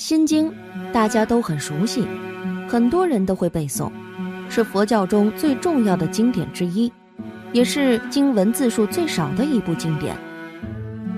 心经大家都很熟悉，很多人都会背诵，是佛教中最重要的经典之一，也是经文字数最少的一部经典。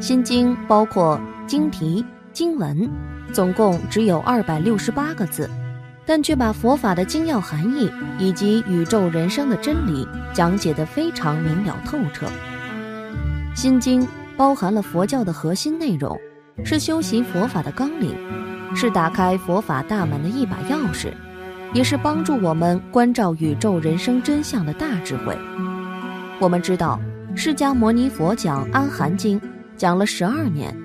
心经包括经题、经文，总共只有二百六十八个字，但却把佛法的精要含义以及宇宙人生的真理讲解得非常明了透彻。心经包含了佛教的核心内容，是修习佛法的纲领。是打开佛法大门的一把钥匙，也是帮助我们关照宇宙人生真相的大智慧。我们知道，释迦牟尼佛讲《阿含经》讲了十二年，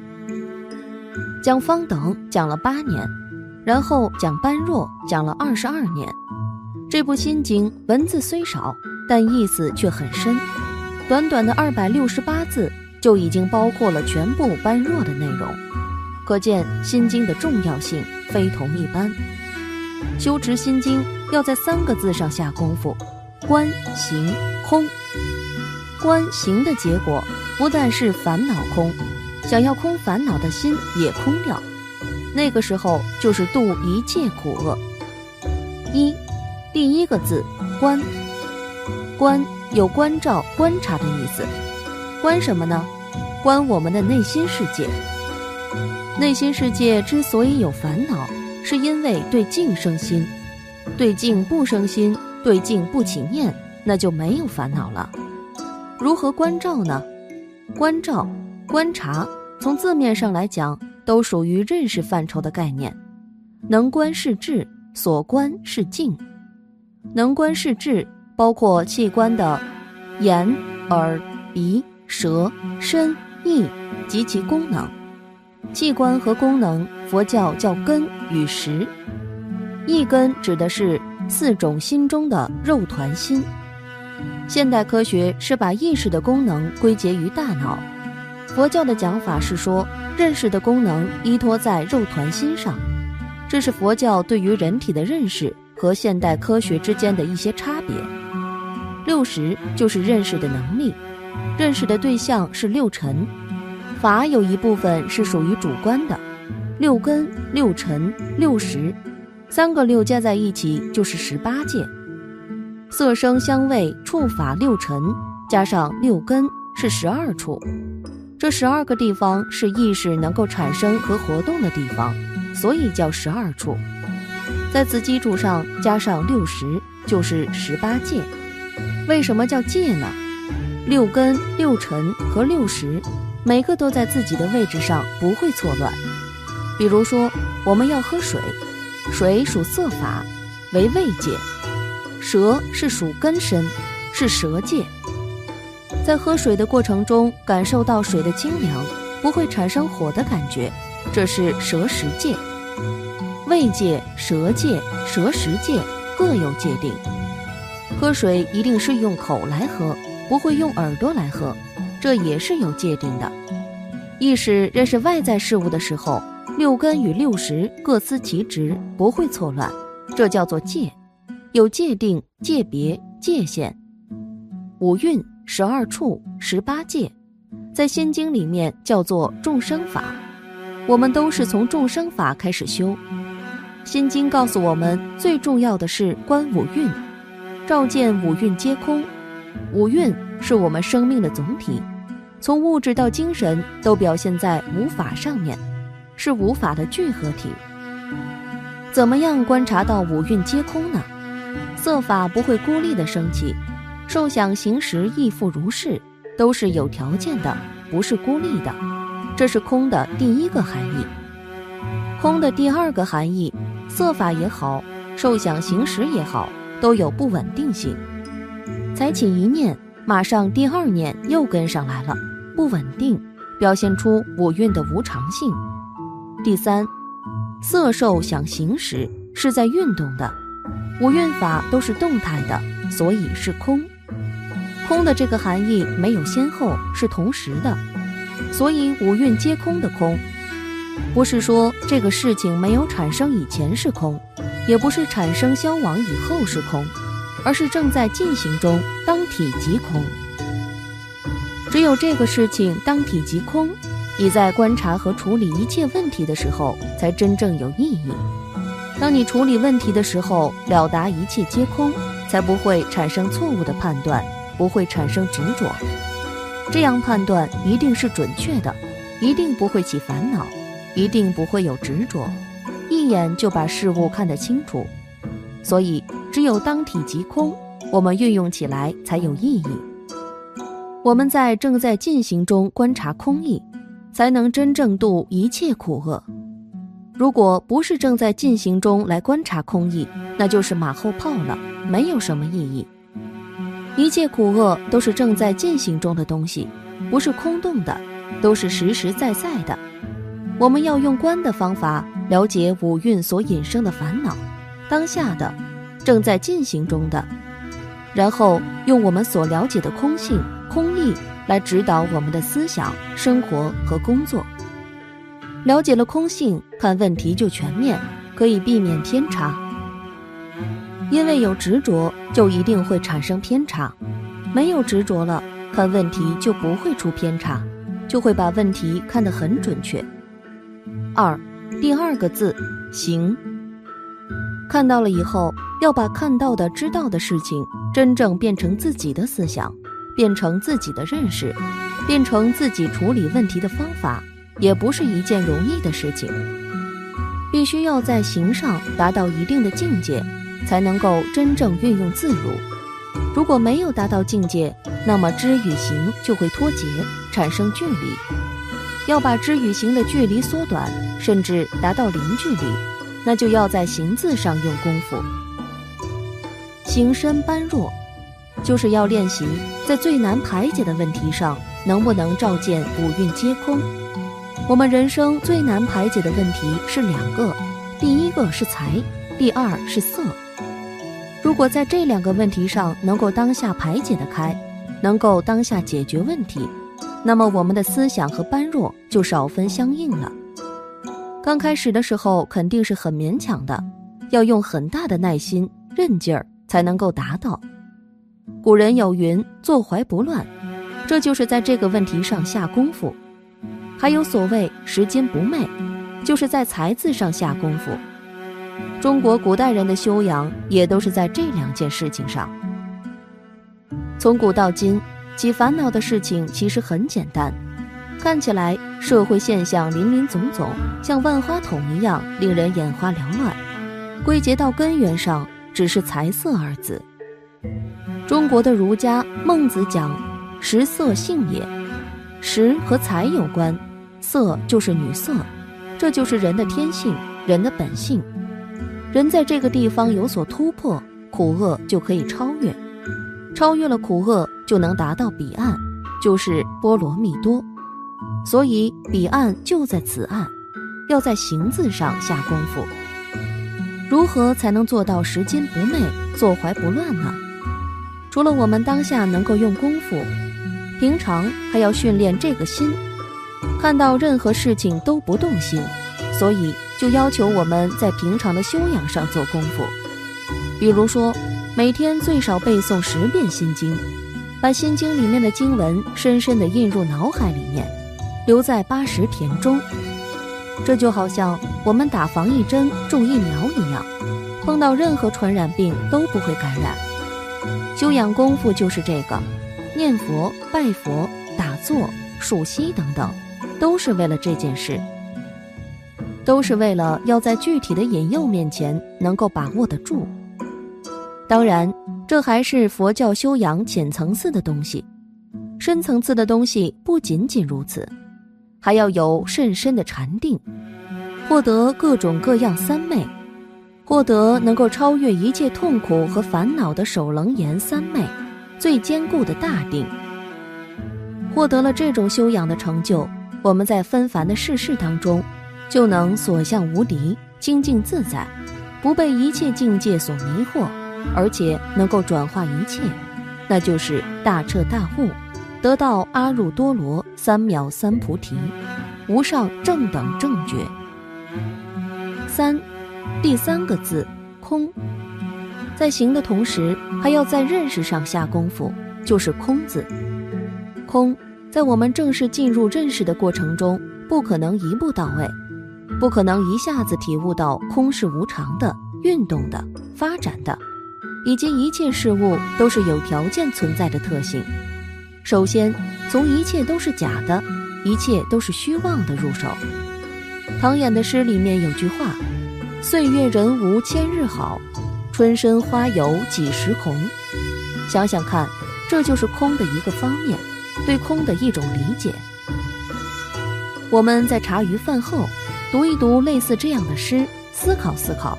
讲方等讲了八年，然后讲般若讲了二十二年。这部心经文字虽少，但意思却很深，短短的二百六十八字就已经包括了全部般若的内容。可见心经的重要性非同一般。修持心经要在三个字上下功夫：观、行、空。观行的结果不但是烦恼空，想要空烦恼的心也空掉。那个时候就是度一切苦厄。一，第一个字观。观有关照、观察的意思。观什么呢？观我们的内心世界。内心世界之所以有烦恼，是因为对境生心，对境不生心，对境不起念，那就没有烦恼了。如何关照呢？关照、观察，从字面上来讲，都属于认识范畴的概念。能观是智，所观是境。能观是智，包括器官的眼、耳、鼻、舌、身、意及其功能。器官和功能，佛教叫根与识。一根指的是四种心中的肉团心。现代科学是把意识的功能归结于大脑，佛教的讲法是说认识的功能依托在肉团心上。这是佛教对于人体的认识和现代科学之间的一些差别。六识就是认识的能力，认识的对象是六尘。法有一部分是属于主观的，六根、六尘、六识，三个六加在一起就是十八界。色、声、香味、触、法六尘加上六根是十二处，这十二个地方是意识能够产生和活动的地方，所以叫十二处。在此基础上加上六十，就是十八界。为什么叫界呢？六根、六尘和六识。每个都在自己的位置上，不会错乱。比如说，我们要喝水，水属色法，为味界；舌是属根身，是舌界。在喝水的过程中，感受到水的清凉，不会产生火的感觉，这是舌识界。味界、舌界、舌识界各有界定。喝水一定是用口来喝，不会用耳朵来喝。这也是有界定的。意识认识外在事物的时候，六根与六识各司其职，不会错乱。这叫做界，有界定、界别、界限。五蕴、十二处、十八界，在心经里面叫做众生法。我们都是从众生法开始修。心经告诉我们，最重要的是观五蕴，照见五蕴皆空。五蕴。是我们生命的总体，从物质到精神都表现在无法上面，是无法的聚合体。怎么样观察到五蕴皆空呢？色法不会孤立的升起，受想行识亦复如是，都是有条件的，不是孤立的。这是空的第一个含义。空的第二个含义，色法也好，受想行识也好，都有不稳定性。才起一念。马上第二年又跟上来了，不稳定，表现出五蕴的无常性。第三，色受想行识是在运动的，五蕴法都是动态的，所以是空。空的这个含义没有先后，是同时的，所以五蕴皆空的空，不是说这个事情没有产生以前是空，也不是产生消亡以后是空。而是正在进行中，当体即空。只有这个事情当体即空，你在观察和处理一切问题的时候，才真正有意义。当你处理问题的时候，了达一切皆空，才不会产生错误的判断，不会产生执着。这样判断一定是准确的，一定不会起烦恼，一定不会有执着，一眼就把事物看得清楚。所以，只有当体即空，我们运用起来才有意义。我们在正在进行中观察空意。才能真正度一切苦厄。如果不是正在进行中来观察空意，那就是马后炮了，没有什么意义。一切苦厄都是正在进行中的东西，不是空洞的，都是实实在在的。我们要用观的方法了解五蕴所引生的烦恼，当下的，正在进行中的，然后用我们所了解的空性、空意。来指导我们的思想、生活和工作。了解了空性，看问题就全面，可以避免偏差。因为有执着，就一定会产生偏差；没有执着了，看问题就不会出偏差，就会把问题看得很准确。二，第二个字，行。看到了以后，要把看到的、知道的事情，真正变成自己的思想。变成自己的认识，变成自己处理问题的方法，也不是一件容易的事情。必须要在行上达到一定的境界，才能够真正运用自如。如果没有达到境界，那么知与行就会脱节，产生距离。要把知与行的距离缩短，甚至达到零距离，那就要在行字上用功夫。行深般若。就是要练习在最难排解的问题上，能不能照见五蕴皆空。我们人生最难排解的问题是两个，第一个是财，第二是色。如果在这两个问题上能够当下排解得开，能够当下解决问题，那么我们的思想和般若就少分相应了。刚开始的时候肯定是很勉强的，要用很大的耐心、韧劲儿才能够达到。古人有云：“坐怀不乱”，这就是在这个问题上下功夫。还有所谓“拾金不昧”，就是在才字上下功夫。中国古代人的修养也都是在这两件事情上。从古到今，起烦恼的事情其实很简单，看起来社会现象林林总总，像万花筒一样令人眼花缭乱。归结到根源上，只是财色二字。中国的儒家孟子讲：“食色性也，食和财有关，色就是女色，这就是人的天性，人的本性。人在这个地方有所突破，苦厄就可以超越，超越了苦厄就能达到彼岸，就是波罗蜜多。所以彼岸就在此岸，要在行字上下功夫。如何才能做到拾金不昧，坐怀不乱呢？”除了我们当下能够用功夫，平常还要训练这个心，看到任何事情都不动心，所以就要求我们在平常的修养上做功夫。比如说，每天最少背诵十遍《心经》，把《心经》里面的经文深深地印入脑海里面，留在八十田中。这就好像我们打防疫针、种疫苗一样，碰到任何传染病都不会感染。修养功夫就是这个，念佛、拜佛、打坐、数息等等，都是为了这件事，都是为了要在具体的引诱面前能够把握得住。当然，这还是佛教修养浅层次的东西，深层次的东西不仅仅如此，还要有甚深的禅定，获得各种各样三昧。获得能够超越一切痛苦和烦恼的首楞严三昧，最坚固的大定。获得了这种修养的成就，我们在纷繁的世事当中，就能所向无敌，清净自在，不被一切境界所迷惑，而且能够转化一切，那就是大彻大悟，得到阿耨多罗三藐三菩提，无上正等正觉。三。第三个字，空，在行的同时，还要在认识上下功夫，就是空字。空，在我们正式进入认识的过程中，不可能一步到位，不可能一下子体悟到空是无常的、运动的、发展的，以及一切事物都是有条件存在的特性。首先，从一切都是假的、一切都是虚妄的入手。唐寅的诗里面有句话：“岁月人无千日好，春深花有几时红。”想想看，这就是空的一个方面，对空的一种理解。我们在茶余饭后读一读类似这样的诗，思考思考，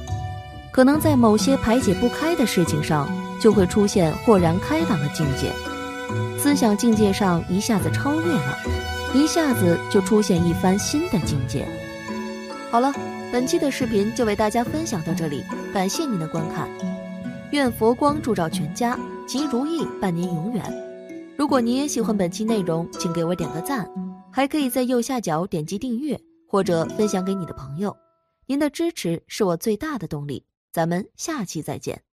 可能在某些排解不开的事情上，就会出现豁然开朗的境界，思想境界上一下子超越了，一下子就出现一番新的境界。好了，本期的视频就为大家分享到这里，感谢您的观看，愿佛光照全家，吉如意伴您永远。如果您也喜欢本期内容，请给我点个赞。还可以在右下角点击订阅，或者分享给你的朋友。您的支持是我最大的动力。咱们下期再见。